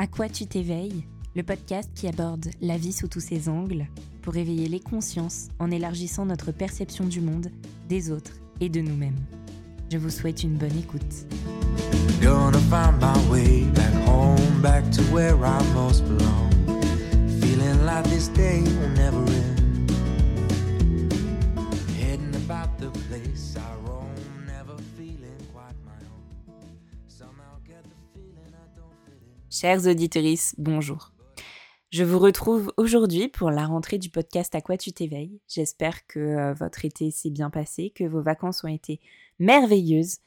À quoi tu t'éveilles? Le podcast qui aborde la vie sous tous ses angles pour éveiller les consciences en élargissant notre perception du monde, des autres et de nous-mêmes. Je vous souhaite une bonne écoute. Chers auditeurs, bonjour. Je vous retrouve aujourd'hui pour la rentrée du podcast À quoi tu t'éveilles. J'espère que euh, votre été s'est bien passé, que vos vacances ont été merveilleuses.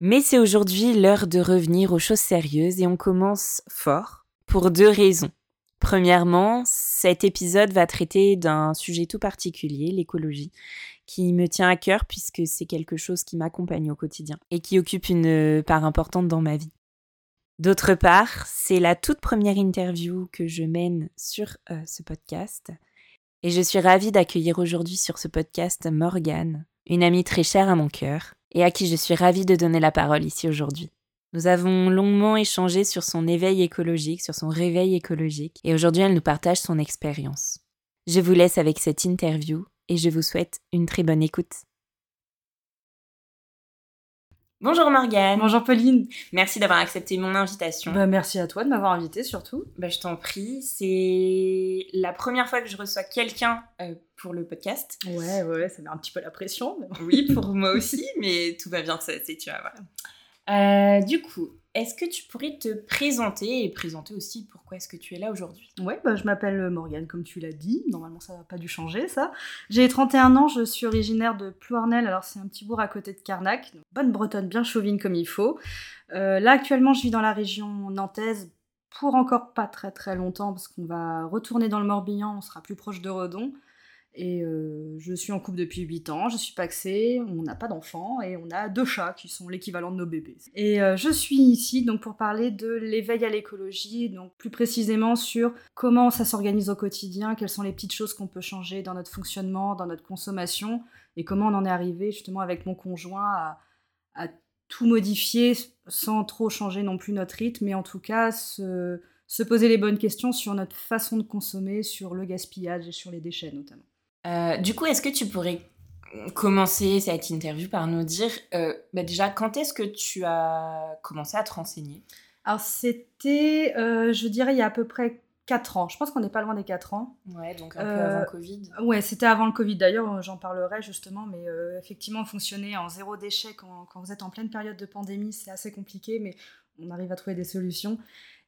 Mais c'est aujourd'hui l'heure de revenir aux choses sérieuses et on commence fort pour deux raisons. Premièrement, cet épisode va traiter d'un sujet tout particulier, l'écologie, qui me tient à cœur puisque c'est quelque chose qui m'accompagne au quotidien et qui occupe une part importante dans ma vie. D'autre part, c'est la toute première interview que je mène sur euh, ce podcast. Et je suis ravie d'accueillir aujourd'hui sur ce podcast Morgane, une amie très chère à mon cœur, et à qui je suis ravie de donner la parole ici aujourd'hui. Nous avons longuement échangé sur son éveil écologique, sur son réveil écologique, et aujourd'hui elle nous partage son expérience. Je vous laisse avec cette interview et je vous souhaite une très bonne écoute. Bonjour Morgane. Bonjour Pauline. Merci d'avoir accepté mon invitation. Bah, merci à toi de m'avoir invité surtout. Bah, je t'en prie. C'est la première fois que je reçois quelqu'un euh, pour le podcast. Ouais, ouais, ça met un petit peu la pression. Oui, pour moi aussi, mais tout va bien, c'est tu vois. Voilà. Euh, du coup, est-ce que tu pourrais te présenter et présenter aussi pourquoi est-ce que tu es là aujourd'hui? Ouais, bah, je m'appelle Morgane, comme tu l'as dit. Normalement, ça n'a pas dû changer, ça. J'ai 31 ans, je suis originaire de Plouarnel, alors c'est un petit bourg à côté de Carnac. bonne bretonne, bien chauvine comme il faut. Euh, là, actuellement, je vis dans la région nantaise pour encore pas très très longtemps, parce qu'on va retourner dans le Morbihan, on sera plus proche de Redon. Et euh, je suis en couple depuis 8 ans, je suis paxée, on n'a pas d'enfants et on a deux chats qui sont l'équivalent de nos bébés. Et euh, je suis ici donc pour parler de l'éveil à l'écologie, donc plus précisément sur comment ça s'organise au quotidien, quelles sont les petites choses qu'on peut changer dans notre fonctionnement, dans notre consommation et comment on en est arrivé justement avec mon conjoint à, tout modifier sans trop changer non plus notre rythme, mais en tout cas se poser les bonnes questions sur notre façon de consommer, sur le gaspillage et sur les déchets notamment. Euh, du coup, est-ce que tu pourrais commencer cette interview par nous dire euh, bah déjà quand est-ce que tu as commencé à te renseigner? Alors c'était, euh, je dirais, il y a à peu près 4 ans. Je pense qu'on n'est pas loin des 4 ans. Ouais, donc un peu avant Covid. Ouais, c'était avant le Covid. D'ailleurs, j'en parlerai justement, mais effectivement, fonctionner en zéro déchet quand, quand, vous êtes en pleine période de pandémie, c'est assez compliqué, mais on arrive à trouver des solutions.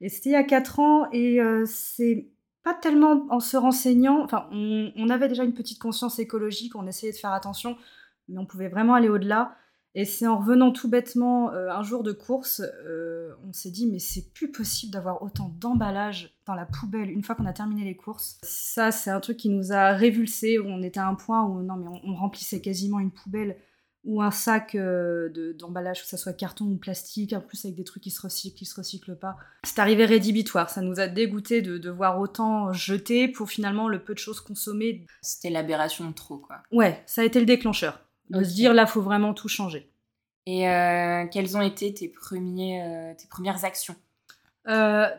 Et c'était il y a 4 ans, et c'est pas tellement en se renseignant. On, avait déjà une petite conscience écologique, on essayait de faire attention, mais on pouvait vraiment aller au-delà. Et c'est en revenant tout bêtement euh, un jour de course, euh, on s'est dit mais c'est plus possible d'avoir autant d'emballage dans la poubelle une fois qu'on a terminé les courses. Ça c'est un truc qui nous a révulsé on était à un point où non mais on remplissait quasiment une poubelle ou un sac euh, d'emballage, que ce soit carton ou plastique, en plus avec des trucs qui se recyclent, qui se recyclent pas. C'est arrivé rédhibitoire, ça nous a dégoûté de, de voir autant jeter pour finalement le peu de choses consommées. C'était l'aberration de trop, quoi. Ouais, ça a été le déclencheur, de se dire là, faut vraiment tout changer. Et euh, quelles ont été tes, premiers, euh, tes premières actions?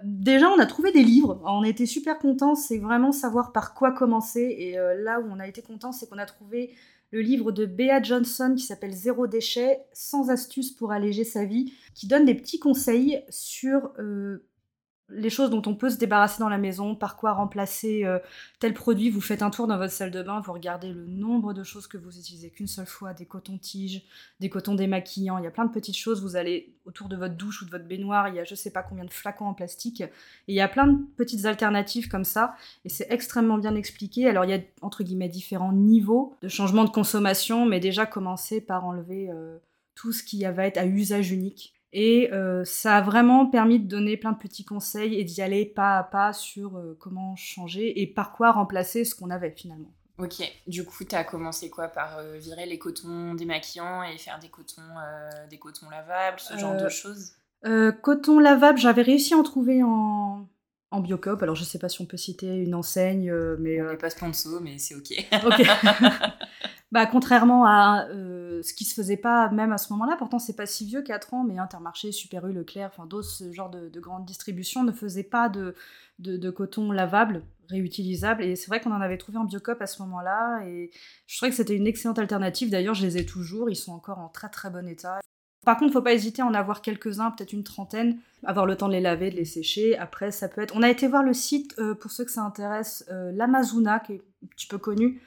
Déjà, on a trouvé des livres. On était super contents. C'est vraiment savoir par quoi commencer. Et là où on a été contents, c'est qu'on a trouvé le livre de Bea Johnson qui s'appelle Zéro déchet, sans astuces pour alléger sa vie, qui donne des petits conseils sur euh, les choses dont on peut se débarrasser dans la maison, par quoi remplacer euh, tel produit. Vous faites un tour dans votre salle de bain, vous regardez le nombre de choses que vous utilisez qu'une seule fois, des cotons-tiges, des cotons démaquillants, il y a plein de petites choses. Vous allez autour de votre douche ou de votre baignoire, il y a je sais pas combien de flacons en plastique. Il y a plein de petites alternatives comme ça, et c'est extrêmement bien expliqué. Alors il y a entre guillemets différents niveaux de changement de consommation, mais déjà commencer par enlever euh, tout ce qui va être à usage unique et euh, ça a vraiment permis de donner plein de petits conseils et d'y aller pas à pas sur euh, comment changer et par quoi remplacer ce qu'on avait finalement. Ok, du coup, tu as commencé quoi? Par euh, virer les cotons démaquillants et faire des cotons, des cotons lavables, ce genre de choses? Coton lavable, j'avais réussi à en trouver en, en Biocop. Alors, je sais pas si on peut citer une enseigne, mais. On n'est pas sponsor, mais c'est ok. ok. bah, contrairement à ce qui se faisait pas même à ce moment-là. Pourtant, c'est pas si vieux, 4 ans, mais Intermarché, Super U, Leclerc, enfin d'autres, ce genre de, de grandes distributions ne faisaient pas de, de, coton lavable, réutilisable. Et c'est vrai qu'on en avait trouvé en Biocop à ce moment-là. Et je trouvais que c'était une excellente alternative. D'ailleurs, je les ai toujours. Ils sont encore en très très bon état. Par contre, faut pas hésiter à en avoir quelques-uns, peut-être une trentaine, avoir le temps de les laver, de les sécher. Après, ça peut être. On a été voir le site, euh, pour ceux que ça intéresse, euh, l'Amazona, qui est un petit peu connu,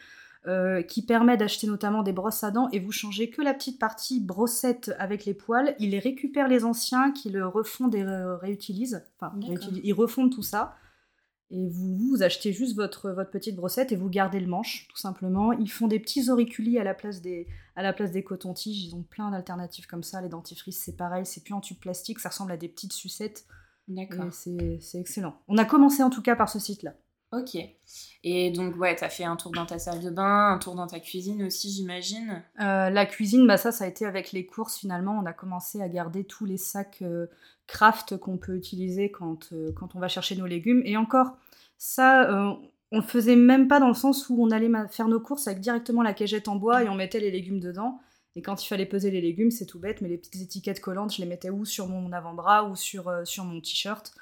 euh, qui permet d'acheter notamment des brosses à dents et vous changez que la petite partie brossette avec les poils. Ils les récupèrent les anciens, qui le refondent et réutilisent. Enfin, ils refondent tout ça. Et vous, vous achetez juste votre, votre petite brossette et vous gardez le manche, tout simplement. Ils font des petits auriculis à la place des, à la place des cotons-tiges. Ils ont plein d'alternatives comme ça. Les dentifrices, c'est pareil. C'est plus en tube plastique. Ça ressemble à des petites sucettes. D'accord. C'est excellent. On a commencé en tout cas par ce site-là. Ok. Et donc, ouais, t'as fait un tour dans ta salle de bain, un tour dans ta cuisine aussi, j'imagine euh, La cuisine, bah ça, ça a été avec les courses finalement. On a commencé à garder tous les sacs euh, craft qu'on peut utiliser quand, euh, quand on va chercher nos légumes. Et encore, ça, on le faisait même pas dans le sens où on allait faire nos courses avec directement la cagette en bois et on mettait les légumes dedans. Et quand il fallait peser les légumes, c'est tout bête, mais les petites étiquettes collantes, je les mettais ou sur mon avant-bras ou sur, sur mon t-shirt.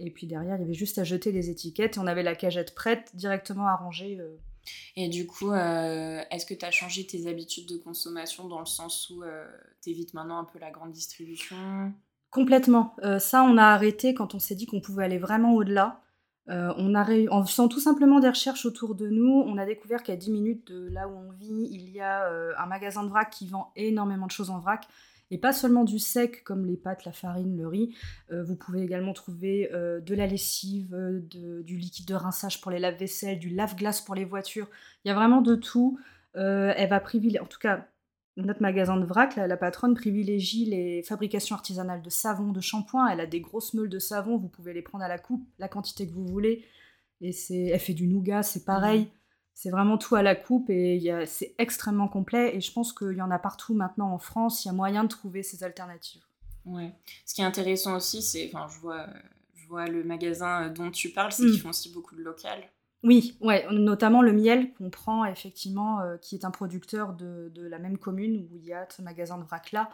Et puis derrière, il y avait juste à jeter les étiquettes et on avait la cagette prête directement à ranger. Euh. Et du coup, euh, est-ce que tu as changé tes habitudes de consommation dans le sens où euh, tu évites maintenant un peu la grande distribution? Complètement. ça, on a arrêté quand on s'est dit qu'on pouvait aller vraiment au-delà. on a En faisant tout simplement des recherches autour de nous, on a découvert qu'à 10 minutes de là où on vit, il y a un magasin de vrac qui vend énormément de choses en vrac. Et pas seulement du sec comme les pâtes, la farine, le riz. Euh, vous pouvez également trouver euh, de la lessive, euh, du liquide de rinçage pour les lave-vaisselle, du lave-glace pour les voitures. Il y a vraiment de tout. elle va privilégier, en tout cas, notre magasin de vrac, la, patronne privilégie les fabrications artisanales de savon, de shampoing. Elle a des grosses meules de savon, vous pouvez les prendre à la coupe, la quantité que vous voulez. Et c'est, elle fait du nougat, c'est pareil. Mmh. C'est vraiment tout à la coupe et c'est extrêmement complet. Et je pense qu'il y en a partout maintenant en France. Il y a moyen de trouver ces alternatives. Ouais. Ce qui est intéressant aussi, c'est, enfin, je vois, je vois le magasin euh, dont tu parles, c'est qu'ils mm. font aussi beaucoup de local. Oui, ouais, notamment le miel qu'on prend effectivement, euh, qui est un producteur de, de, la même commune où il y a ce magasin de vrac là.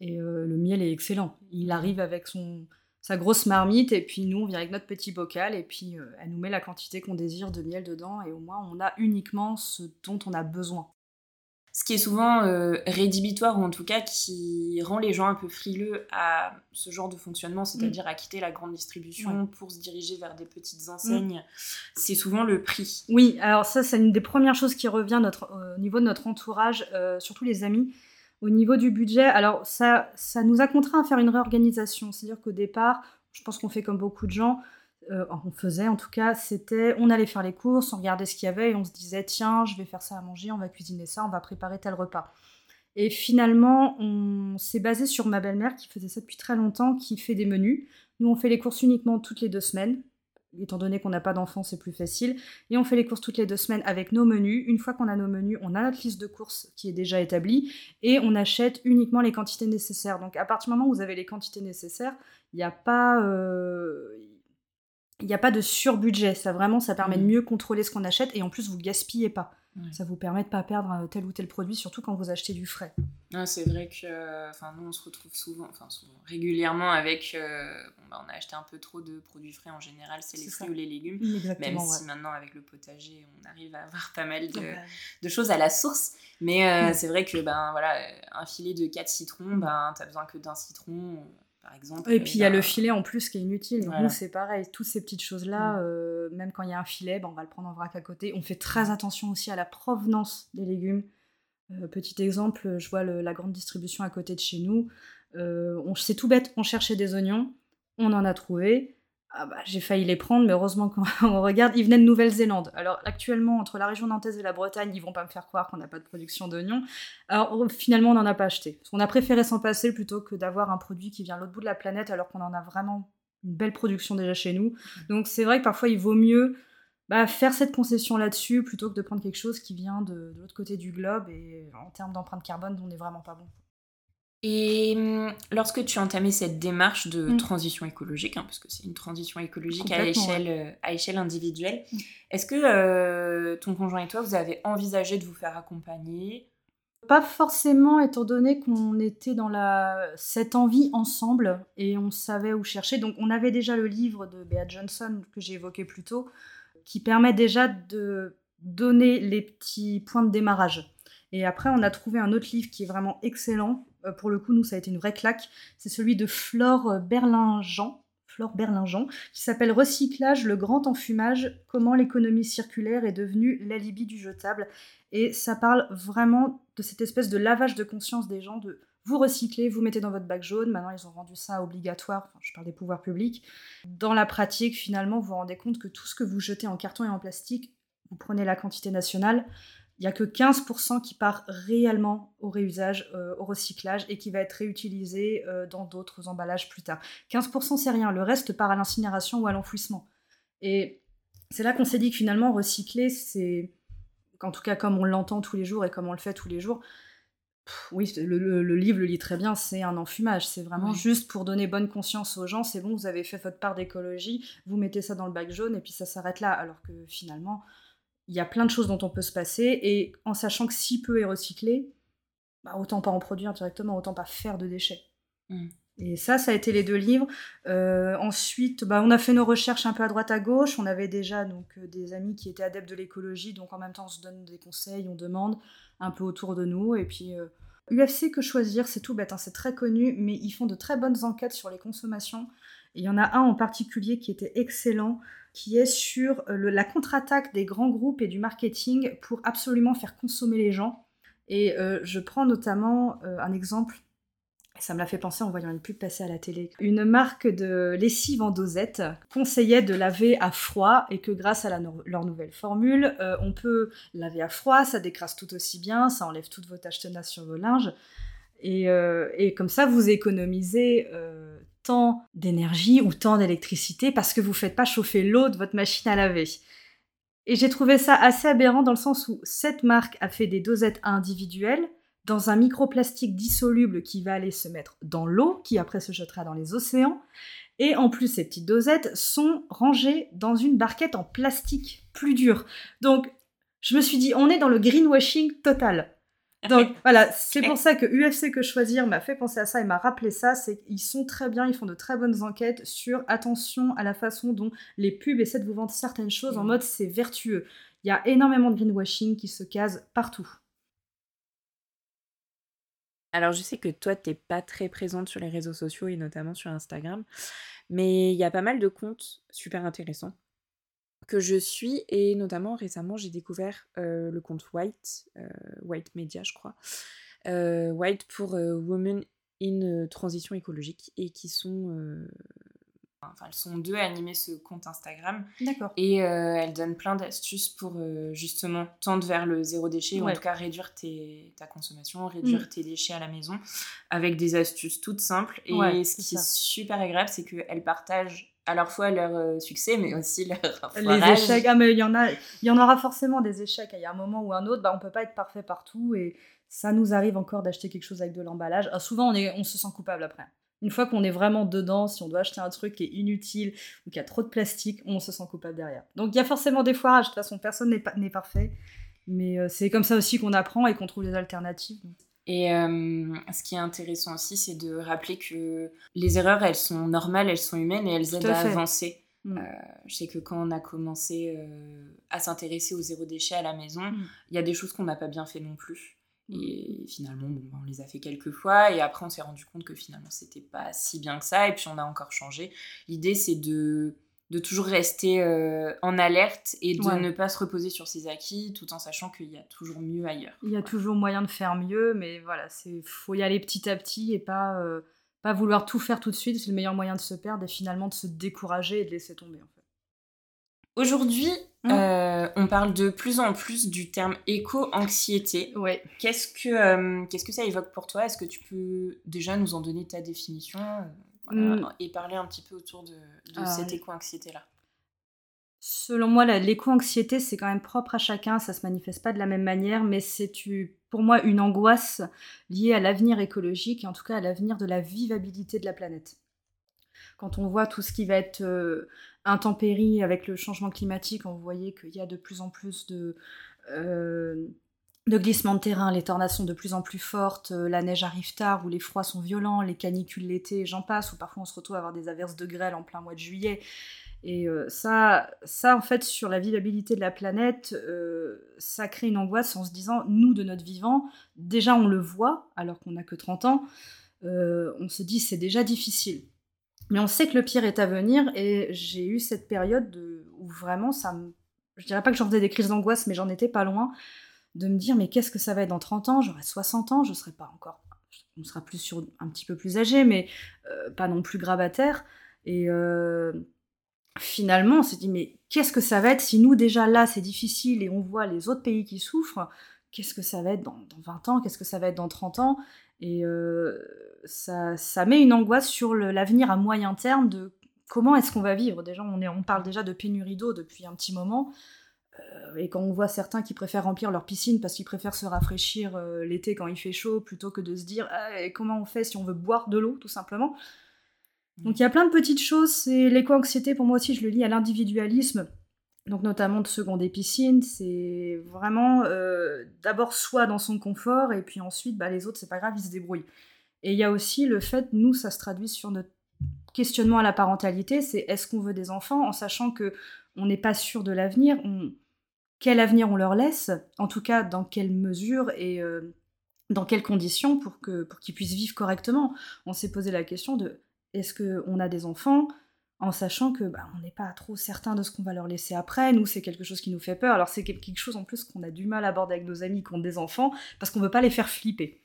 Et euh, le miel est excellent. Il arrive avec son, sa grosse marmite, et puis nous, on vient avec notre petit bocal, et puis euh, elle nous met la quantité qu'on désire de miel dedans, et au moins, on a uniquement ce dont on a besoin. Ce qui est souvent euh, rédhibitoire, ou en tout cas qui rend les gens un peu frileux à ce genre de fonctionnement, c'est-à-dire à quitter la grande distribution pour se diriger vers des petites enseignes, c'est souvent le prix. Oui, alors ça, c'est une des premières choses qui revient notre, au niveau de notre entourage, euh, surtout les amis au niveau du budget, alors ça, ça nous a contraint à faire une réorganisation. C'est-à-dire qu'au départ, je pense qu'on fait comme beaucoup de gens, euh, on faisait en tout cas, c'était on allait faire les courses, on regardait ce qu'il y avait et on se disait tiens, je vais faire ça à manger, on va cuisiner ça, on va préparer tel repas. Et finalement, on s'est basé sur ma belle-mère qui faisait ça depuis très longtemps, qui fait des menus. Nous, on fait les courses uniquement toutes les deux semaines étant donné qu'on n'a pas d'enfants, c'est plus facile. Et on fait les courses toutes les deux semaines avec nos menus. Une fois qu'on a nos menus, on a notre liste de courses qui est déjà établie et on achète uniquement les quantités nécessaires. Donc à partir du moment où vous avez les quantités nécessaires, il n'y a pas... Euh, il n'y a pas de surbudget, ça vraiment, ça permet de mmh. mieux contrôler ce qu'on achète et en plus vous gaspillez pas. Ça vous permet de pas perdre euh, tel ou tel produit, surtout quand vous achetez du frais. c'est vrai que, enfin, nous on se retrouve souvent, enfin souvent, régulièrement avec, euh, bah, on a acheté un peu trop de produits frais en général, c'est les fruits ou les légumes. Même si maintenant avec le potager, on arrive à avoir pas mal de, choses à la source. Mais euh, c'est vrai que, ben voilà, un filet de 4 citrons, ben t'as besoin que d'un citron exemple. Et puis il y a le filet en plus qui est inutile. Nous, c'est pareil. Toutes ces petites choses-là, mm. euh, même quand il y a un filet, ben, on va le prendre en vrac à côté. On fait très attention aussi à la provenance des légumes. Euh, petit exemple, je vois la grande distribution à côté de chez nous. Euh, on, c'est tout bête, on cherchait des oignons, on en a trouvé. Ah bah, j'ai failli les prendre, mais heureusement quand on regarde, ils venaient de Nouvelle-Zélande. Alors actuellement, entre la région nantaise et la Bretagne, ils vont pas me faire croire qu'on n'a pas de production d'oignons. Alors finalement, on n'en a pas acheté. On a préféré s'en passer plutôt que d'avoir un produit qui vient de l'autre bout de la planète alors qu'on en a vraiment une belle production déjà chez nous. Donc c'est vrai que parfois il vaut mieux bah, faire cette concession là-dessus plutôt que de prendre quelque chose qui vient de, de l'autre côté du globe et en termes d'empreinte carbone, on n'est vraiment pas bon. Et hum, lorsque tu as entamé cette démarche de mm. transition écologique, hein, parce que c'est une transition écologique à échelle, euh, à échelle individuelle, mm. est-ce que euh, ton conjoint et toi, vous avez envisagé de vous faire accompagner? Pas forcément, étant donné qu'on était dans la... cette envie ensemble et on savait où chercher. Donc on avait déjà le livre de Bea Johnson que j'ai évoqué plus tôt, qui permet déjà de donner les petits points de démarrage. Et après, on a trouvé un autre livre qui est vraiment excellent. Euh, pour le coup, nous, ça a été une vraie claque. C'est celui de Flore Berlingent, Flore Berlingent, qui s'appelle Recyclage, le grand enfumage, comment l'économie circulaire est devenue l'alibi du jetable. Et ça parle vraiment de cette espèce de lavage de conscience des gens, de vous recyclez, vous mettez dans votre bac jaune, maintenant ils ont rendu ça obligatoire, enfin, je parle des pouvoirs publics. Dans la pratique, finalement, vous vous rendez compte que tout ce que vous jetez en carton et en plastique, vous prenez la quantité nationale, il n'y a que 15% qui part réellement au réusage, euh, au recyclage et qui va être réutilisé euh, dans d'autres emballages plus tard. 15% c'est rien, le reste part à l'incinération ou à l'enfouissement. Et c'est là qu'on s'est dit que finalement recycler, c'est, en tout cas comme on l'entend tous les jours et comme on le fait tous les jours, oui, le, livre le lit très bien, c'est un enfumage. C'est vraiment juste pour donner bonne conscience aux gens. C'est bon, vous avez fait votre part d'écologie, vous mettez ça dans le bac jaune et puis ça s'arrête là. Alors que finalement, il y a plein de choses dont on peut se passer, et en sachant que si peu est recyclé, bah, autant pas en produire directement, autant pas faire de déchets. Mm. Et ça, ça a été les deux livres. Euh, ensuite, bah, on a fait nos recherches un peu à droite à gauche. On avait déjà donc euh, des amis qui étaient adeptes de l'écologie, donc en même temps on se donne des conseils, on demande un peu autour de nous. Et puis UFC euh, que choisir, c'est tout bête, hein, c'est très connu, mais ils font de très bonnes enquêtes sur les consommations. il y en a un en particulier qui était excellent qui est sur euh, la contre-attaque des grands groupes et du marketing pour absolument faire consommer les gens. Et euh, je prends notamment euh, un exemple, ça me l'a fait penser en voyant une pub passer à la télé. Une marque de lessive en dosette conseillait de laver à froid et que grâce à leur nouvelle formule, on peut laver à froid, ça décrasse tout aussi bien, ça enlève toutes vos taches tenaces sur vos linges. Et, et comme ça, vous économisez tant d'énergie ou tant d'électricité parce que vous ne faites pas chauffer l'eau de votre machine à laver. Et j'ai trouvé ça assez aberrant dans le sens où cette marque a fait des dosettes individuelles dans un microplastique dissoluble qui va aller se mettre dans l'eau, qui après se jettera dans les océans. Et en plus, ces petites dosettes sont rangées dans une barquette en plastique plus dur. Donc, je me suis dit, on est dans le greenwashing total. Donc voilà, c'est pour ça que UFC que choisir m'a fait penser à ça et m'a rappelé ça, c'est qu'ils sont très bien, ils font de très bonnes enquêtes sur attention à la façon dont les pubs essaient de vous vendre certaines choses en mode c'est vertueux. Il y a énormément de greenwashing qui se case partout. Alors je sais que toi t'es pas très présente sur les réseaux sociaux et notamment sur Instagram, mais il y a pas mal de comptes super intéressants que je suis et notamment récemment j'ai découvert le compte White, White Media je crois, White pour Women in Transition écologique et qui sont Enfin, elles sont deux à animer ce compte Instagram. D'accord. Et elles donnent plein d'astuces pour justement tendre vers le zéro déchet, ou en tout cas réduire ta consommation, réduire mmh. tes déchets à la maison, avec des astuces toutes simples. Et ce qui est super agréable, c'est qu'elles partagent à la fois leur euh, succès, mais aussi leur Les échecs, ah, mais il y en a, il y en aura forcément des échecs. Il y a un moment ou un autre, bah, on peut pas être parfait partout et ça nous arrive encore d'acheter quelque chose avec de l'emballage. Ah, souvent, on, est, on se sent coupable après. Une fois qu'on est vraiment dedans, si on doit acheter un truc qui est inutile ou qui a trop de plastique, on se sent coupable derrière. Donc il y a forcément des foirages. De toute façon, personne n'est parfait. Mais euh, c'est comme ça aussi qu'on apprend et qu'on trouve des alternatives. Et euh, ce qui est intéressant aussi, c'est de rappeler que les erreurs, elles sont normales, elles sont humaines et elles aident à, avancer. Mm. Euh, je sais que quand on a commencé euh, à s'intéresser au zéro déchet à la maison, mm. il y a des choses qu'on n'a pas bien fait non plus. Mm. Et finalement, bon, on les a fait quelques fois et après on s'est rendu compte que finalement c'était pas si bien que ça et puis on a encore changé. L'idée c'est de de toujours rester euh, en alerte et de ne pas se reposer sur ses acquis tout en sachant qu'il y a toujours mieux ailleurs. Il y a toujours moyen de faire mieux, mais voilà, c'est faut y aller petit à petit et pas, euh, pas vouloir tout faire tout de suite. C'est le meilleur moyen de se perdre et finalement de se décourager et de laisser tomber en fait. Aujourd'hui, mmh. euh, on parle de plus en plus du terme éco-anxiété. Ouais. Qu'est-ce que, qu'est-ce que ça évoque pour toi? Est-ce que tu peux déjà nous en donner ta définition? Mm. et parler un petit peu autour de, ah cette éco-anxiété-là. Selon moi, l'éco-anxiété, c'est quand même propre à chacun, ça se manifeste pas de la même manière, mais c'est pour moi une angoisse liée à l'avenir écologique et en tout cas à l'avenir de la vivabilité de la planète. Quand on voit tout ce qui va être euh, intempérie avec le changement climatique, on voyait qu'il y a de plus en plus de, euh, de glissement de terrain, les tornades sont de plus en plus fortes, euh, la neige arrive tard, ou les froids sont violents, les canicules l'été, j'en passe, ou parfois on se retrouve à avoir des averses de grêle en plein mois de juillet. Et euh, ça, ça, en fait, sur la vivabilité de la planète, euh, ça crée une angoisse en se disant, nous, de notre vivant, déjà on le voit, alors qu'on n'a que 30 ans, on se dit c'est déjà difficile. Mais on sait que le pire est à venir, et j'ai eu cette période où vraiment ça me... Je dirais pas que j'en faisais des crises d'angoisse, mais j'en étais pas loin de me dire mais qu'est-ce que ça va être dans 30 ans? J'aurai 60 ans, je serai pas encore. On sera plus sur un petit peu plus âgé, mais euh, pas non plus grabataire. Et euh, finalement, on s'est dit mais qu'est-ce que ça va être? Si nous déjà là c'est difficile et on voit les autres pays qui souffrent Qu'est-ce que ça va être dans, 20 ans? Qu'est-ce que ça va être dans 30 ans? Et euh, ça, met une angoisse sur l'avenir à moyen terme de comment est-ce qu'on va vivre? Déjà, on, on parle déjà de pénurie d'eau depuis un petit moment. Euh, et quand on voit certains qui préfèrent remplir leur piscine parce qu'ils préfèrent se rafraîchir euh, l'été quand il fait chaud plutôt que de se dire ah, comment on fait si on veut boire de l'eau tout simplement. Mm. Donc il y a plein de petites choses. C'est l'éco-anxiété pour moi aussi je le lis à l'individualisme. Donc notamment de seconder piscine, c'est vraiment euh, d'abord soi dans son confort et puis ensuite bah, les autres c'est pas grave ils se débrouillent. Et il y a aussi le fait nous ça se traduit sur notre questionnement à la parentalité, c'est est-ce qu'on veut des enfants en sachant que on n'est pas sûr de l'avenir, on, quel avenir on leur laisse, en tout cas dans quelle mesure et euh, dans quelles conditions pour qu'ils pour puissent vivre correctement. On s'est posé la question de est-ce qu'on a des enfants en sachant que bah, on n'est pas trop certain de ce qu'on va leur laisser après. Nous, c'est quelque chose qui nous fait peur. Alors c'est quelque chose en plus qu'on a du mal à aborder avec nos amis qui ont des enfants parce qu'on veut pas les faire flipper.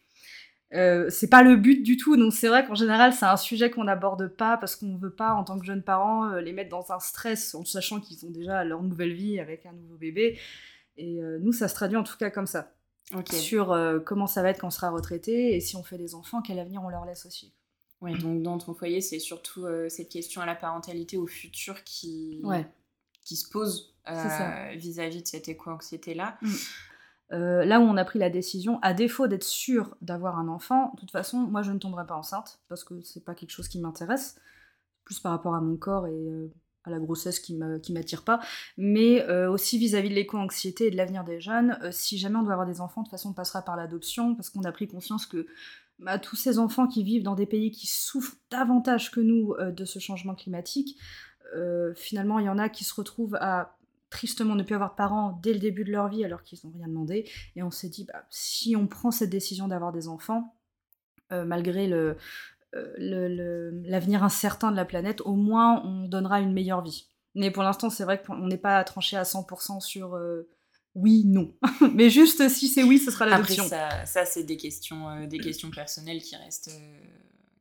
Euh, c'est pas le but du tout, donc c'est vrai qu'en général c'est un sujet qu'on n'aborde pas parce qu'on veut pas en tant que jeunes parents euh, les mettre dans un stress en sachant qu'ils ont déjà leur nouvelle vie avec un nouveau bébé. Et euh, nous ça se traduit en tout cas comme ça. Sur comment ça va être quand on sera retraité et si on fait des enfants, quel avenir on leur laisse aussi. Oui, donc dans ton foyer c'est surtout cette question à la parentalité au futur qui, qui se pose vis-à-vis de cette éco-anxiété-là. Mm. Euh, là où on a pris la décision, à défaut d'être sûr d'avoir un enfant, de toute façon, moi je ne tomberai pas enceinte parce que c'est pas quelque chose qui m'intéresse, plus par rapport à mon corps et euh, à la grossesse qui m'attire pas, mais euh, aussi vis-à-vis de l'éco-anxiété et de l'avenir des jeunes. si jamais on doit avoir des enfants, de toute façon on passera par l'adoption parce qu'on a pris conscience que bah, tous ces enfants qui vivent dans des pays qui souffrent davantage que nous de ce changement climatique, finalement il y en a qui se retrouvent à tristement ne plus avoir de parents dès le début de leur vie alors qu'ils n'ont rien demandé. Et on s'est dit, bah, si on prend cette décision d'avoir des enfants, euh, malgré euh, l'avenir incertain de la planète, au moins on donnera une meilleure vie. Mais pour l'instant, c'est vrai qu'on n'est pas tranché à 100% sur euh, oui, non. Mais juste si c'est oui, ce sera l'adoption. Après, ça, ça c'est des questions, des questions personnelles qui restent,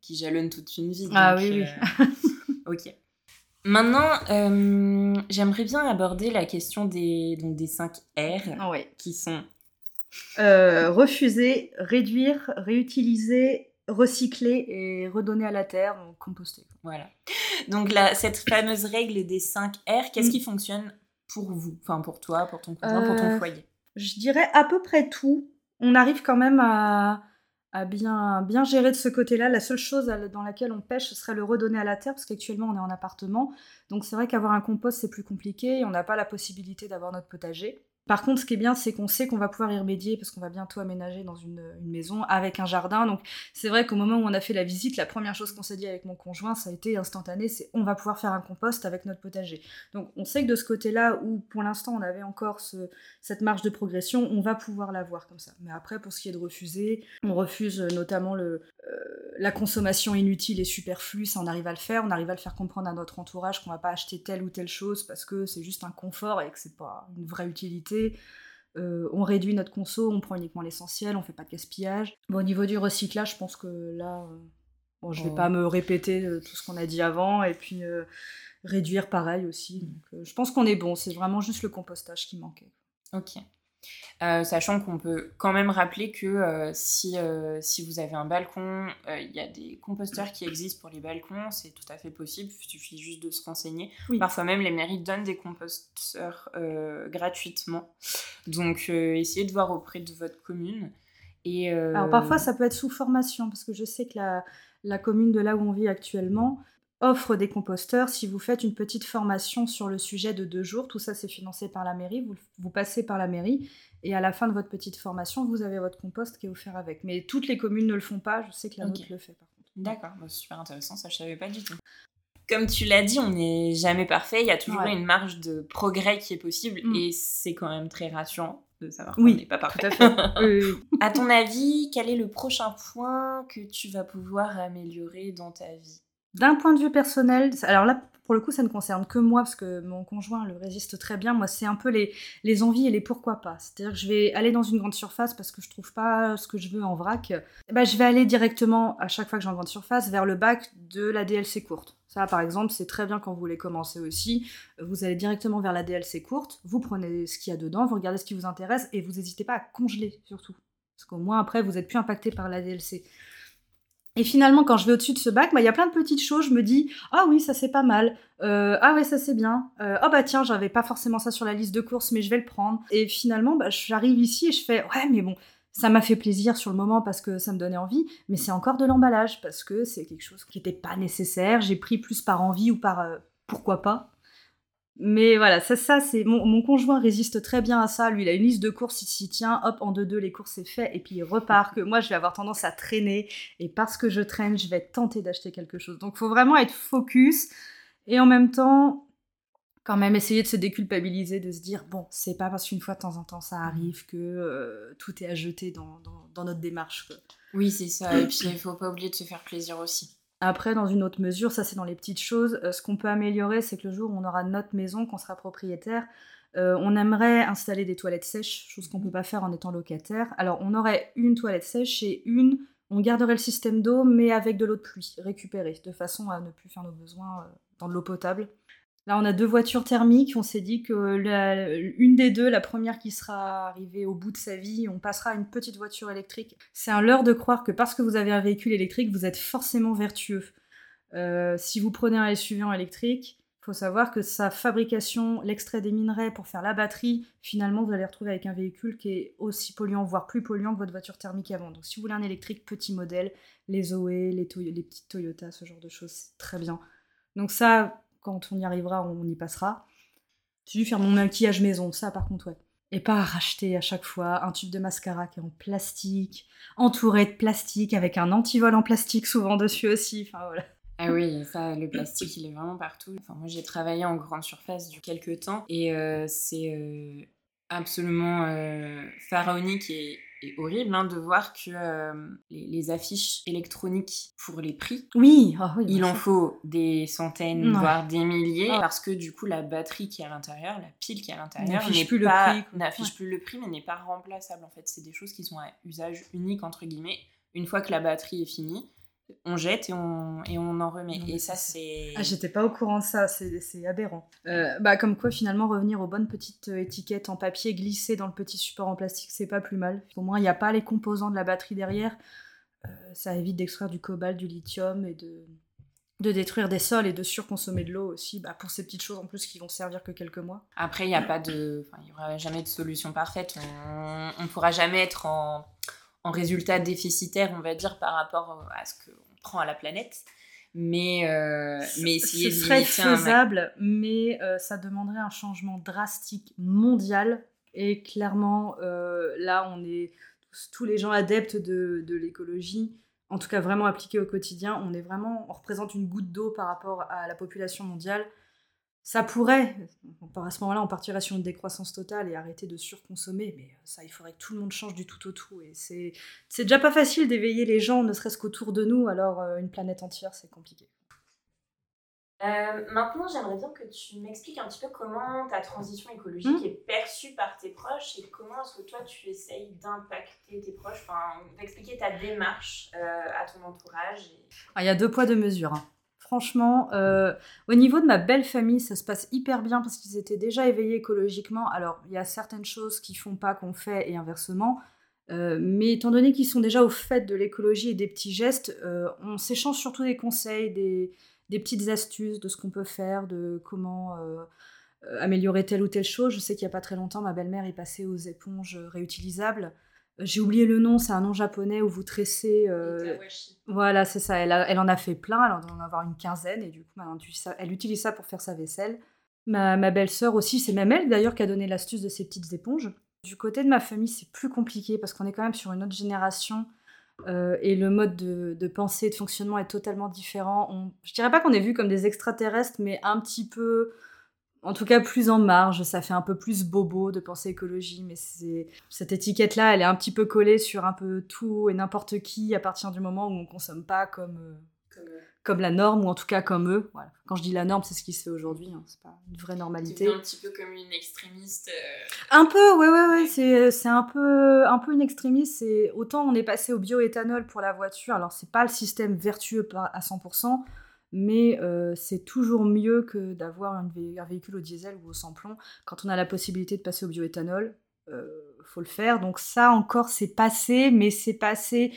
qui jalonnent toute une vie. Ah oui, oui. ok. Maintenant, euh, j'aimerais bien aborder la question des, donc des 5 R qui sont euh, refuser, réduire, réutiliser, recycler et redonner à la terre, composter. Voilà. Donc cette fameuse règle des 5 R, qu'est-ce mm. qui fonctionne pour vous? Enfin pour toi, pour ton conjoint, pour ton euh, foyer? Je dirais à peu près tout. On arrive quand même à bien gérer de ce côté-là. La seule chose dans laquelle on pêche, ce serait le redonner à la terre, parce qu'actuellement on est en appartement. Donc c'est vrai qu'avoir un compost, c'est plus compliqué et on n'a pas la possibilité d'avoir notre potager. Par contre, ce qui est bien, c'est qu'on sait qu'on va pouvoir y remédier parce qu'on va bientôt aménager dans une, maison avec un jardin. Donc, c'est vrai qu'au moment où on a fait la visite, la première chose qu'on s'est dit avec mon conjoint, ça a été instantané, c'est on va pouvoir faire un compost avec notre potager. Donc, on sait que de ce côté-là, où pour l'instant on avait encore cette marge de progression, on va pouvoir l'avoir comme ça. Mais après, pour ce qui est de refuser, on refuse notamment euh, la consommation inutile et superflue, ça on arrive à le faire. On arrive à le faire comprendre à notre entourage qu'on va pas acheter telle ou telle chose parce que c'est juste un confort et que c'est pas une vraie utilité euh, on réduit notre conso, on prend uniquement l'essentiel, on fait pas de gaspillage. au niveau du recyclage, je pense que là, euh, bon, je vais pas me répéter euh, tout ce qu'on a dit avant, et puis réduire pareil aussi. Je pense qu'on est bon, c'est vraiment juste le compostage qui manquait. Ok. Euh, sachant qu'on peut quand même rappeler que euh, si, euh, si vous avez un balcon, il y a des composteurs qui existent pour les balcons, c'est tout à fait possible, il suffit juste de se renseigner. Parfois même les mairies donnent des composteurs gratuitement. Donc essayez de voir auprès de votre commune. Et, Alors parfois ça peut être sous formation, parce que je sais que la, la commune de là où on vit actuellement offre des composteurs si vous faites une petite formation sur le sujet de deux jours. Tout ça, c'est financé par la mairie. Vous, vous, passez par la mairie et à la fin de votre petite formation, vous avez votre compost qui est offert avec. Mais toutes les communes ne le font pas. Je sais que la nôtre le fait par contre. D'accord, bah, super intéressant. Ça, je savais pas du tout. Comme tu l'as dit, on n'est jamais parfait. Il y a toujours une marge de progrès qui est possible mm. et c'est quand même très rassurant de savoir qu'on n'est pas parfait. Tout à, fait. à ton avis, quel est le prochain point que tu vas pouvoir améliorer dans ta vie? D'un point de vue personnel, alors là, pour le coup, ça ne concerne que moi, parce que mon conjoint le résiste très bien. Moi, c'est un peu les, les envies et les pourquoi pas. C'est-à-dire que je vais aller dans une grande surface parce que je trouve pas ce que je veux en vrac. Ben, je vais aller directement, à chaque fois que j'ai une grande surface, vers le bac de la DLC courte. Ça, par exemple, c'est très bien quand vous voulez commencer aussi. Vous allez directement vers la DLC courte, vous prenez ce qu'il y a dedans, vous regardez ce qui vous intéresse et vous n'hésitez pas à congeler surtout. Parce qu'au moins après, vous n'êtes plus impacté par la DLC. Et finalement, quand je vais au-dessus de ce bac, bah, il y a plein de petites choses. Je me dis, ah oui, ça c'est pas mal. Euh, ah ouais, ça c'est bien. Oh bah tiens, j'avais pas forcément ça sur la liste de courses, mais je vais le prendre. Et finalement, bah, j'arrive ici et je fais, ouais, mais bon, ça m'a fait plaisir sur le moment parce que ça me donnait envie, mais c'est encore de l'emballage parce que c'est quelque chose qui n'était pas nécessaire. J'ai pris plus par envie ou par euh, pourquoi pas. Mais voilà, ça, ça c'est mon, conjoint résiste très bien à ça. Lui, il a une liste de courses, il s'y tient, hop, en deux deux, les courses c'est fait, et puis il repart. Que moi, je vais avoir tendance à traîner, et parce que je traîne, je vais tenter d'acheter quelque chose. Donc, faut vraiment être focus, et en même temps, quand même essayer de se déculpabiliser, de se dire bon, c'est pas parce qu'une fois de temps en temps ça arrive que euh, tout est à jeter dans, dans, notre démarche. Oui, c'est ça. Et puis, il faut pas oublier de se faire plaisir aussi. Après, dans une autre mesure, ça c'est dans les petites choses, euh, ce qu'on peut améliorer, c'est que le jour où on aura notre maison, qu'on sera propriétaire, euh, on aimerait installer des toilettes sèches, chose qu'on ne peut pas faire en étant locataire. Alors on aurait une toilette sèche et une, on garderait le système d'eau, mais avec de l'eau de pluie récupérée, de façon à ne plus faire nos besoins euh, dans de l'eau potable. Là, on a deux voitures thermiques. On s'est dit que une des deux, la première qui sera arrivée au bout de sa vie, on passera à une petite voiture électrique. C'est un leurre de croire que parce que vous avez un véhicule électrique, vous êtes forcément vertueux. Euh, si vous prenez un SUV en électrique, il faut savoir que sa fabrication, l'extrait des minerais pour faire la batterie, finalement, vous allez retrouver avec un véhicule qui est aussi polluant, voire plus polluant que votre voiture thermique avant. Donc, si vous voulez un électrique petit modèle, les Zoé, les, les petites Toyota, ce genre de choses, c'est très bien. Donc ça, quand on y arrivera, on y passera. J'ai dû faire mon maquillage maison, ça par contre, ouais. Et pas racheter à chaque fois un tube de mascara qui est en plastique, entouré de plastique, avec un antivol en plastique souvent dessus aussi. Ah oui, ça, le plastique, il est vraiment partout. Enfin, moi, j'ai travaillé en grande surface du quelques temps et euh, c'est euh, absolument euh, pharaonique et horrible hein, de voir que euh, les, affiches électroniques pour les prix, oui, ah il en faut des centaines, voire des milliers, parce que du coup la batterie qui est à l'intérieur, la pile qui est à l'intérieur, n'affiche plus, plus le prix, mais n'est pas remplaçable en fait. C'est des choses qui sont à usage unique entre guillemets. Une fois que la batterie est finie, on jette et on, et on en remet. et ça, c'est. Ah, j'étais pas au courant de ça, c'est aberrant. Euh, bah, comme quoi, finalement, revenir aux bonnes petites euh, étiquettes en papier glissées dans le petit support en plastique, c'est pas plus mal. Au moins, il n'y a pas les composants de la batterie derrière. Euh, ça évite d'extraire du cobalt, du lithium et de, de détruire des sols et de surconsommer de l'eau aussi, bah, pour ces petites choses en plus qui vont servir que quelques mois. Après, il n'y a pas de. il y aura jamais de solution parfaite. On ne pourra jamais être en en résultat déficitaire, on va dire, par rapport à ce qu'on prend à la planète. Mais, euh, mais Ce serait faisable, mais euh, ça demanderait un changement drastique mondial. Et clairement, euh, là, on est tous, les gens adeptes de, de l'écologie, en tout cas vraiment appliqués au quotidien. On est vraiment, on représente une goutte d'eau par rapport à la population mondiale ça pourrait, à ce moment-là, on partirait sur une décroissance totale et arrêter de surconsommer, mais euh, ça, il faudrait que tout le monde change du tout au tout. Et c'est, c'est déjà pas facile d'éveiller les gens, ne serait-ce qu'autour de nous, alors euh, une planète entière, c'est compliqué. Euh, maintenant, j'aimerais bien que tu m'expliques un petit peu comment ta transition écologique hmm. est perçue par tes proches et comment est-ce que toi tu essayes d'impacter tes proches, enfin, d'expliquer ta démarche à ton entourage. Ah, il y a deux poids, deux mesures. Hein. Franchement, euh, au niveau de ma belle famille, ça se passe hyper bien parce qu'ils étaient déjà éveillés écologiquement. Alors, il y a certaines choses qui font pas qu'on fait et inversement. Euh, mais étant donné qu'ils sont déjà au fait de l'écologie et des petits gestes, euh, on s'échange surtout des conseils, des, des, petites astuces de ce qu'on peut faire, de comment améliorer telle ou telle chose. Je sais qu'il n'y a pas très longtemps, ma belle-mère est passée aux éponges réutilisables. J'ai oublié le nom, c'est un nom japonais où vous tressez. voilà, c'est ça. Elle, elle, en a fait plein, elle en doit en avoir une quinzaine, et du coup, elle utilise ça pour faire sa vaisselle. Ma, ma belle-sœur aussi, c'est même elle d'ailleurs qui a donné l'astuce de ces petites éponges. Du côté de ma famille, c'est plus compliqué parce qu'on est quand même sur une autre génération euh, et le mode de, pensée et de fonctionnement est totalement différent. On, je dirais pas qu'on est vu comme des extraterrestres, mais un petit peu, en tout cas plus en marge. Ça fait un peu plus bobo de penser écologie, mais c'est cette étiquette-là, elle est un petit peu collée sur un peu tout et n'importe qui à partir du moment où on consomme pas comme, euh, comme la norme, ou en tout cas comme eux. Voilà. Quand je dis la norme, c'est ce qui se fait aujourd'hui, hein. c'est pas une vraie normalité. un petit peu comme une extrémiste. Euh. Un peu, ouais, ouais, ouais, c'est, c'est un, peu, un peu une extrémiste. C'est, autant on est passé au bioéthanol pour la voiture, alors c'est pas le système vertueux à 100%, mais euh, c'est toujours mieux que d'avoir un, véhicule au diesel ou au sans-plomb. Quand on a la possibilité de passer au bioéthanol, euh, faut le faire. Donc ça encore, c'est passé, mais c'est passé,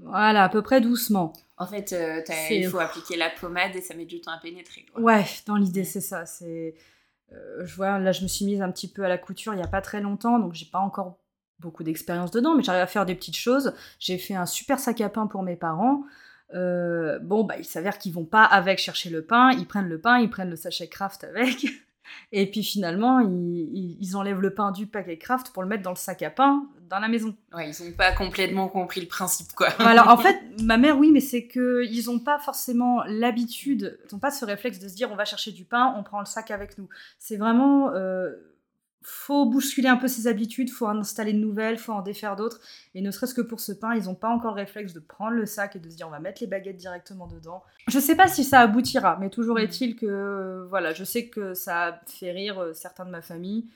voilà, à peu près doucement. En fait, euh, il faut appliquer la pommade et ça met du temps à pénétrer. Ouais, dans l'idée, c'est ça. C'est, euh, je vois, là, je me suis mise un petit peu à la couture il n'y a pas très longtemps, donc j'ai pas encore beaucoup d'expérience dedans, mais j'arrive à faire des petites choses. J'ai fait un super sac à pain pour mes parents. Euh, bon, bah, il s'avère qu'ils vont pas avec chercher le pain, ils prennent le pain, ils prennent le sachet craft avec. Et puis finalement, ils, enlèvent le pain du paquet craft pour le mettre dans le sac à pain dans la maison. Ouais, ils n'ont pas complètement compris le principe, quoi. Alors en fait, ma mère, oui, mais c'est qu'ils n'ont pas forcément l'habitude, ils n'ont pas ce réflexe de se dire on va chercher du pain, on prend le sac avec nous. C'est vraiment. Euh, faut bousculer un peu ses habitudes, faut en installer de nouvelles, faut en défaire d'autres. Et ne serait-ce que pour ce pain, ils n'ont pas encore le réflexe de prendre le sac et de se dire on va mettre les baguettes directement dedans. Je sais pas si ça aboutira, mais toujours mm. est-il que voilà, je sais que ça fait rire euh, certains de ma famille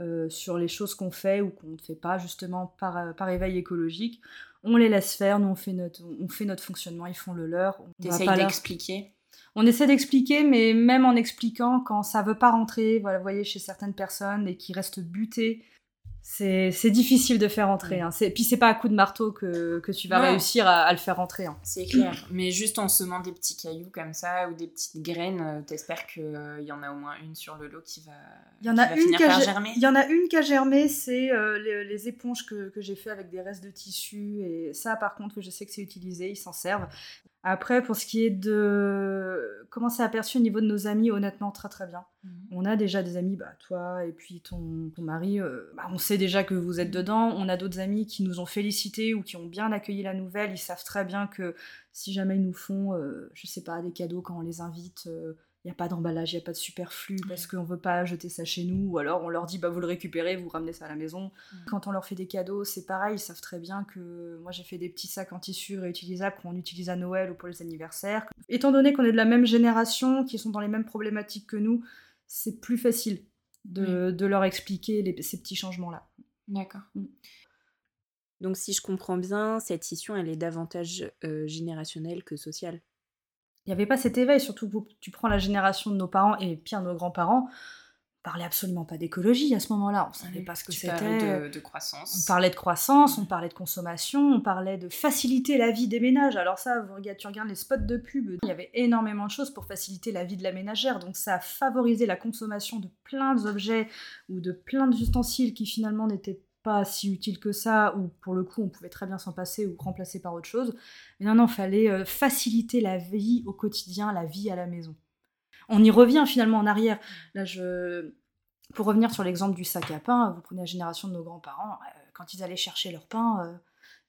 euh, sur les choses qu'on fait ou qu'on ne fait pas justement par, euh, par éveil écologique. On les laisse faire, nous on fait notre, on fait notre fonctionnement, ils font le leur. T'essayes d'expliquer on essaie d'expliquer, mais même en expliquant, quand ça veut pas rentrer, voilà, vous voyez, chez certaines personnes et qui restent butées, c'est difficile de faire entrer. Hein. Puis c'est pas à coup de marteau que, tu vas réussir à, le faire rentrer. Hein. C'est clair. Mais juste en semant des petits cailloux comme ça ou des petites graines, euh, t'espères qu'il euh, y en a au moins une sur le lot qui va, il y en a une qui a germé. Il y en a une qui a germé, c'est euh, les, éponges que, que j'ai fait avec des restes de tissu. Et ça, par contre, je sais que c'est utilisé, ils s'en servent. Après, pour ce qui est de comment c'est aperçu au niveau de nos amis, honnêtement, très très bien. Mhm. On a déjà des amis, bah, toi et puis ton, ton mari, euh, bah, on sait déjà que vous êtes dedans. On a d'autres amis qui nous ont félicités ou qui ont bien accueilli la nouvelle. Ils savent très bien que si jamais ils nous font, euh, je sais pas, des cadeaux quand on les invite, euh, il n'y a pas d'emballage, il n'y a pas de superflu parce qu'on ne veut pas jeter ça chez nous, ou alors on leur dit bah vous le récupérez, vous ramenez ça à la maison. Quand on leur fait des cadeaux, c'est pareil, ils savent très bien que moi j'ai fait des petits sacs en tissu réutilisables qu'on utilise à Noël ou pour les anniversaires. Étant donné qu'on est de la même génération, qui sont dans les mêmes problématiques que nous, c'est plus facile de, leur expliquer ces petits changements-là. D'accord. Mm. Donc si je comprends bien, cette scission, elle est davantage euh, générationnelle que sociale il n'y avait pas cet éveil, surtout que tu prends la génération de nos parents et pire nos grands-parents, on parlait absolument pas d'écologie à ce moment-là, on savait pas ce que c'était. De, de, croissance. On parlait de croissance, on parlait de consommation, on parlait de faciliter la vie des ménages. Alors ça, vous regardez, tu regardes les spots de pub, il y avait énormément de choses pour faciliter la vie de la ménagère, donc ça a favorisé la consommation de plein d'objets ou de plein d'ustensiles qui finalement n'étaient pas si utile que ça, ou pour le coup on pouvait très bien s'en passer ou remplacer par autre chose. Mais non, non, fallait euh, faciliter la vie au quotidien, la vie à la maison. On y revient finalement en arrière. Là, je... Pour revenir sur l'exemple du sac à pain, vous prenez la génération de nos grands-parents, euh, quand ils allaient chercher leur pain, euh,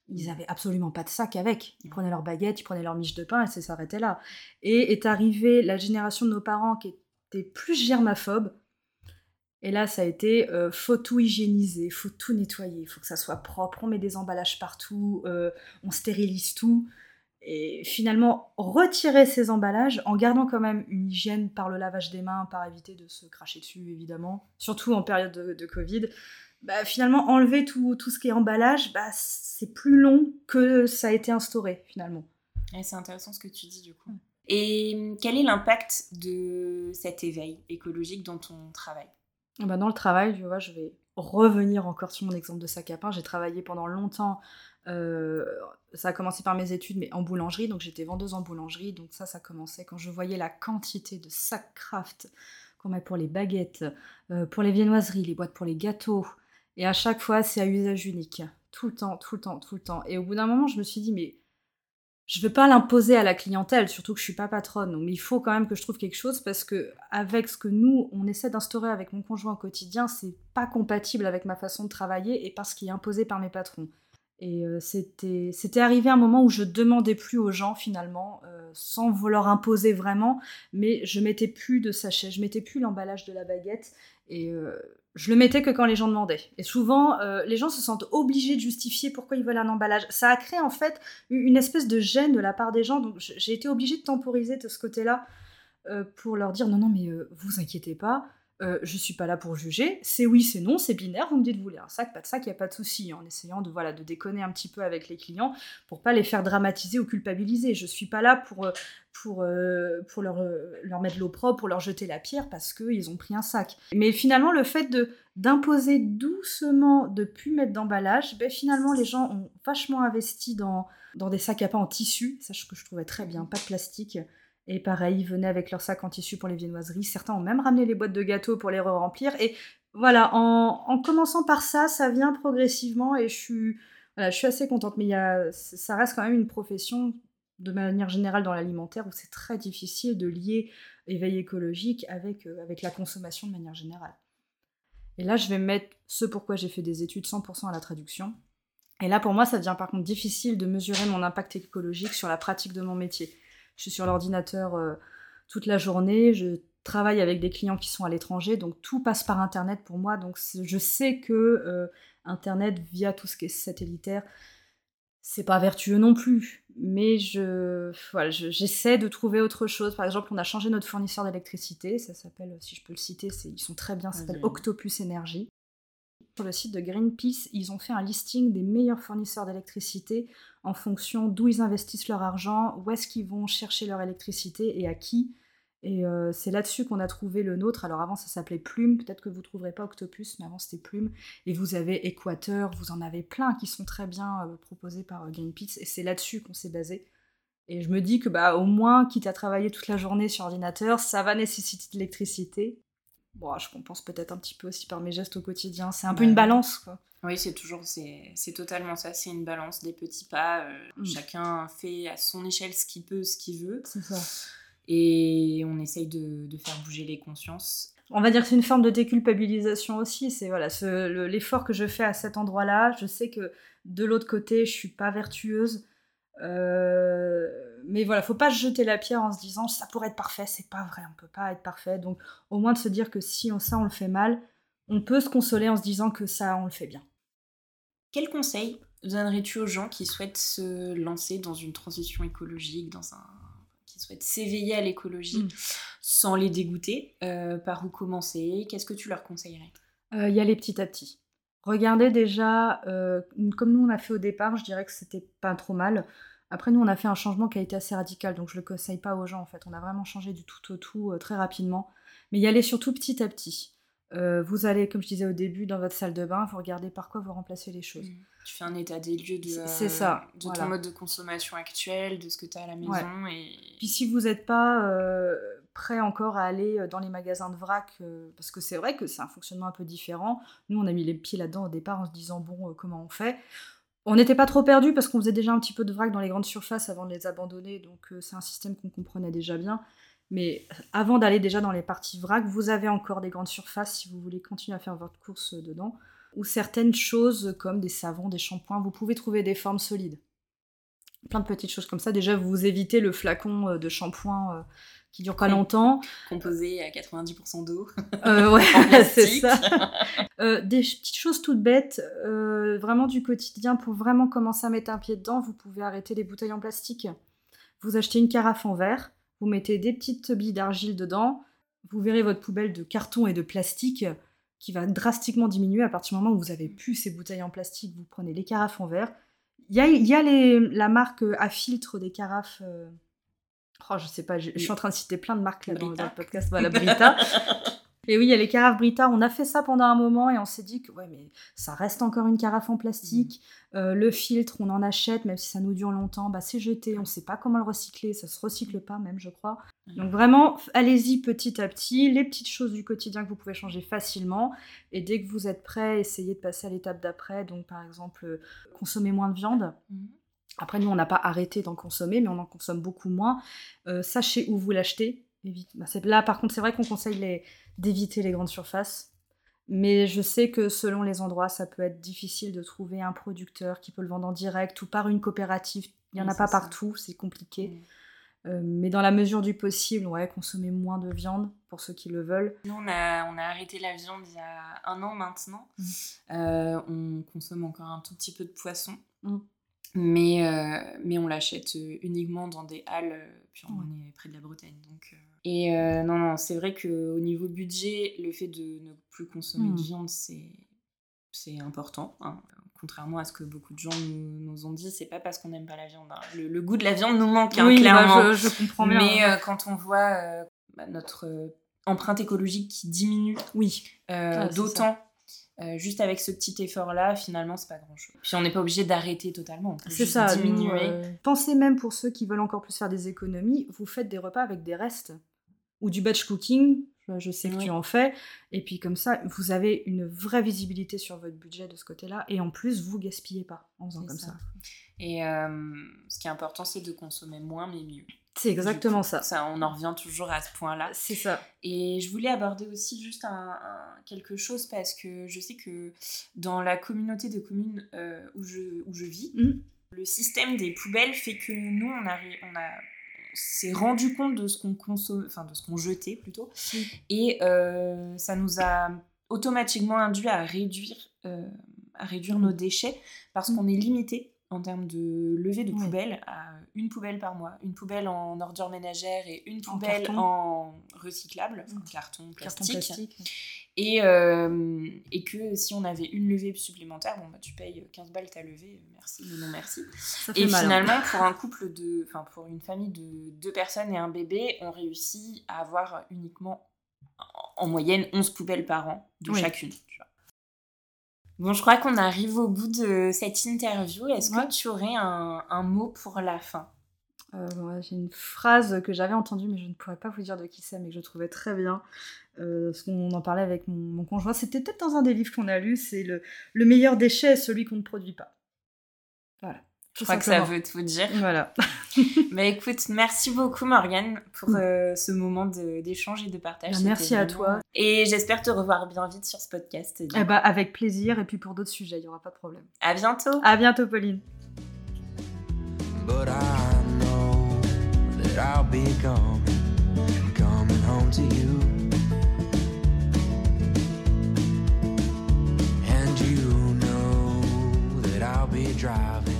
ils avaient absolument pas de sac avec. Ils prenaient leur baguette, ils prenaient leur miche de pain et ça s'arrêtait là. Et est arrivée la génération de nos parents qui était plus germaphobe, et là, ça a été euh, faut tout hygiéniser, faut tout nettoyer, faut que ça soit propre, on met des emballages partout, euh, on stérilise tout. Et finalement, retirer ces emballages en gardant quand même une hygiène par le lavage des mains, par éviter de se cracher dessus, évidemment, surtout en période de, Covid. Bah, finalement, enlever tout, tout, ce qui est emballage, bah, c'est plus long que ça a été instauré, finalement. Et c'est intéressant ce que tu dis, du coup. Et quel est l'impact de cet éveil écologique dans ton travail ah bah, dans le travail, tu vois, je vais revenir encore sur mon exemple de sac à pain. J'ai travaillé pendant longtemps, euh, ça a commencé par mes études, mais en boulangerie, donc j'étais vendeuse en boulangerie, donc ça, ça commençait quand je voyais la quantité de sacs craft qu'on met pour les baguettes, euh, pour les viennoiseries, les boîtes pour les gâteaux, et à chaque fois, c'est à usage unique. tout le temps, tout le temps, tout le temps. Et au bout d'un moment, je me suis dit, mais je veux pas l'imposer à la clientèle, surtout que je suis pas patronne. Donc, il faut quand même que je trouve quelque chose parce que avec ce que nous on essaie d'instaurer avec mon conjoint au quotidien, c'est pas compatible avec ma façon de travailler et parce qu'il est imposé par mes patrons. Et euh, c'était c'était arrivé un moment où je demandais plus aux gens finalement, euh, sans vouloir imposer vraiment, mais je mettais plus de sachet, je mettais plus l'emballage de la baguette et euh, je le mettais que quand les gens demandaient. Et souvent, euh, les gens se sentent obligés de justifier pourquoi ils veulent un emballage. Ça a créé en fait une espèce de gêne de la part des gens. Donc j'ai été obligée de temporiser de ce côté-là euh, pour leur dire non, non, mais euh, vous inquiétez pas. Je suis pas là pour juger, c'est oui, c'est non, c'est binaire, vous me dites vous voulez un sac, pas de sac, il a pas de souci, en essayant de, voilà, de déconner un petit peu avec les clients pour pas les faire dramatiser ou culpabiliser. Je suis pas là pour, pour, euh, pour leur, leur mettre l'eau propre, pour leur jeter la pierre parce qu'ils ont pris un sac. Mais finalement, le fait de d'imposer doucement de plus mettre d'emballage, ben finalement les gens ont vachement investi dans, dans des sacs à pain en tissu, ça que je trouvais très bien, pas de plastique. Et pareil, ils venaient avec leur sac en tissu pour les viennoiseries. Certains ont même ramené les boîtes de gâteaux pour les remplir. Et voilà, en, en, commençant par ça, ça vient progressivement et je suis, voilà, je suis assez contente. Mais y a, ça reste quand même une profession, de manière générale dans l'alimentaire, où c'est très difficile de lier éveil écologique avec, euh, avec la consommation de manière générale. Et là, je vais mettre ce pourquoi j'ai fait des études 100% à la traduction. Et là, pour moi, ça devient par contre difficile de mesurer mon impact écologique sur la pratique de mon métier. Je suis sur l'ordinateur euh, toute la journée, je travaille avec des clients qui sont à l'étranger, donc tout passe par Internet pour moi. Donc je sais que euh, Internet, via tout ce qui est satellitaire, c'est pas vertueux non plus. Mais je, voilà, j'essaie de trouver autre chose. Par exemple, on a changé notre fournisseur d'électricité. Ça s'appelle, si je peux le citer, ils sont très bien. Ça s'appelle Octopus Energy. Sur le site de Greenpeace, ils ont fait un listing des meilleurs fournisseurs d'électricité en fonction d'où ils investissent leur argent, où est-ce qu'ils vont chercher leur électricité et à qui. Et euh, c'est là-dessus qu'on a trouvé le nôtre. Alors avant, ça s'appelait Plume. Peut-être que vous ne trouverez pas Octopus, mais avant, c'était Plume. Et vous avez Équateur, vous en avez plein qui sont très bien euh, proposés par euh, Greenpeace. Et c'est là-dessus qu'on s'est basé. Et je me dis que, bah, au moins, quitte à travailler toute la journée sur ordinateur, ça va nécessiter de l'électricité. Bon, je compense peut-être un petit peu aussi par mes gestes au quotidien. C'est un peu une balance, quoi. Oui, c'est toujours, c'est totalement ça, c'est une balance des petits pas. Euh, mm. Chacun fait à son échelle ce qu'il peut, ce qu'il veut. C'est ça. Et on essaye de, de, faire bouger les consciences. On va dire que c'est une forme de déculpabilisation aussi. C'est voilà, l'effort que je fais à cet endroit-là. Je sais que de l'autre côté, je suis pas vertueuse. Euh, mais voilà, faut pas jeter la pierre en se disant ça pourrait être parfait, c'est pas vrai, on peut pas être parfait. Donc au moins de se dire que si on, ça on le fait mal, on peut se consoler en se disant que ça on le fait bien. Quel conseil donnerais-tu aux gens qui souhaitent se lancer dans une transition écologique, dans un qui souhaitent s'éveiller à l'écologie, mm. sans les dégoûter euh, Par où commencer? Qu'est-ce que tu leur conseillerais? Euh, Y aller petit à petit. Regardez déjà, euh, comme nous on a fait au départ, je dirais que c'était pas trop mal. Après, nous, on a fait un changement qui a été assez radical, donc je le conseille pas aux gens en fait. On a vraiment changé du tout au tout très rapidement. Mais y aller surtout petit à petit. Euh, vous allez, comme je disais au début, dans votre salle de bain, vous regardez par quoi vous remplacez les choses. Mmh. Tu fais un état des lieux de, c'est ça, de ton mode de consommation actuel, de ce que tu as à la maison. Et... Puis si vous n'êtes pas euh, prêt encore à aller euh, dans les magasins de vrac, parce que c'est vrai que c'est un fonctionnement un peu différent, nous on a mis les pieds là-dedans au départ en se disant bon, comment on fait? On n'était pas trop perdu parce qu'on faisait déjà un petit peu de vrac dans les grandes surfaces avant de les abandonner, donc c'est un système qu'on comprenait déjà bien. Mais avant d'aller déjà dans les parties vrac, vous avez encore des grandes surfaces si vous voulez continuer à faire votre course dedans. Ou certaines choses comme des savons, des shampoings, vous pouvez trouver des formes solides. Plein de petites choses comme ça. Déjà, vous évitez le flacon euh, de shampoing euh, qui dure pas longtemps. Composé à 90% d'eau. Euh, ouais, c'est ça. des petites choses toutes bêtes, vraiment du quotidien, pour vraiment commencer à mettre un pied dedans, vous pouvez arrêter les bouteilles en plastique. Vous achetez une carafe en verre, vous mettez des petites billes d'argile dedans, vous verrez votre poubelle de carton et de plastique qui va drastiquement diminuer à partir du moment où vous avez plus ces bouteilles en plastique, vous prenez les carafes en verre. Il y a, y a les, la marque à filtre des carafes. Euh, oh, je sais pas, je, suis en train de citer plein de marques là dans, le podcast. Voilà, Brita. Et oui, il y a les carafes Brita. On a fait ça pendant un moment et on s'est dit que ouais, mais ça reste encore une carafe en plastique. Euh, le filtre, on en achète, même si ça nous dure longtemps, bah, c'est jeté. On ne sait pas comment le recycler. Ça se recycle pas, même, je crois. Donc vraiment, allez-y petit à petit. Les petites choses du quotidien que vous pouvez changer facilement. Et dès que vous êtes prêt, essayez de passer à l'étape d'après. Donc par exemple, euh, consommer moins de viande. Mhm. Après, nous, on n'a pas arrêté d'en consommer, mais on en consomme beaucoup moins. Euh, sachez où vous l'achetez. Bah, là, par contre, c'est vrai qu'on conseille d'éviter les grandes surfaces. Mais je sais que selon les endroits, ça peut être difficile de trouver un producteur qui peut le vendre en direct ou par une coopérative. Il n'y en a pas partout, c'est compliqué. Mm. Euh, mais dans la mesure du possible, ouais, consommer moins de viande pour ceux qui le veulent. Nous, on a, on a arrêté la viande il y a un an maintenant. Mm. Euh, on consomme encore un tout petit peu de poisson. Mm. Mais, euh, mais on l'achète uniquement dans des halles, puis on est près de la Bretagne. Donc, et euh, non, non, c'est vrai qu'au niveau budget, le fait de ne plus consommer de mmh. viande, c'est important. Hein. Contrairement à ce que beaucoup de gens nous, ont dit, c'est pas parce qu'on n'aime pas la viande. Hein. Le, goût de la viande nous manque, hein, oui, bah, clairement. je, comprends bien. Mais euh, quand on voit euh, bah, notre empreinte écologique qui diminue oui. d'autant juste avec ce petit effort-là, finalement, c'est pas grand-chose. Puis on n'est pas obligé d'arrêter totalement. C'est ça. Diminuer. pensez même pour ceux qui veulent encore plus faire des économies, vous faites des repas avec des restes ou du batch cooking. Je sais que tu en fais. Et puis comme ça, vous avez une vraie visibilité sur votre budget de ce côté-là. Et en plus, vous gaspillez pas en faisant comme ça. Et euh, ce qui est important, c'est de consommer moins mais mieux. C'est exactement ça. ça. On en revient toujours à ce point-là. C'est ça. Et je voulais aborder aussi juste un, quelque chose parce que je sais que dans la communauté de communes euh, où, je, où je vis, mmh. le système des poubelles fait que nous, on a, on a s'est rendu compte de ce qu'on consomme, enfin de ce qu'on jetait plutôt, et euh, ça nous a automatiquement induit à réduire, euh, à réduire nos déchets parce mm. qu'on est limité en termes de levée de poubelles à une poubelle par mois, une poubelle en ordure ménagère et une poubelle en, recyclable, en carton, plastique. Et, euh, et que si on avait une levée supplémentaire, bon bah tu payes 15 balles ta levée, merci mais non merci. et hein. finalement pour un couple de, enfin pour une famille de deux personnes et un bébé, on réussit à avoir uniquement en moyenne 11 poubelles par an de chacune. Bon, je crois qu'on arrive au bout de cette interview. Est-ce que tu aurais un, un, mot pour la fin? Euh, J'ai une phrase que j'avais entendue, mais je ne pourrais pas vous dire de qui c'est, mais que je trouvais très bien. Euh, parce qu'on en parlait avec mon, conjoint. C'était peut-être dans un des livres qu'on a lu. C'est le, le meilleur déchet est celui qu'on ne produit pas. Voilà. Je crois que ça veut tout dire. Voilà. Mais écoute, merci beaucoup Morgane pour mm. euh, ce moment d'échange et de partage. Bah, merci à toi. Et j'espère te revoir bien vite sur ce podcast. Eh bah, avec plaisir. Et puis pour d'autres sujets, il n'y aura pas de problème. À bientôt. À bientôt Pauline. be driving.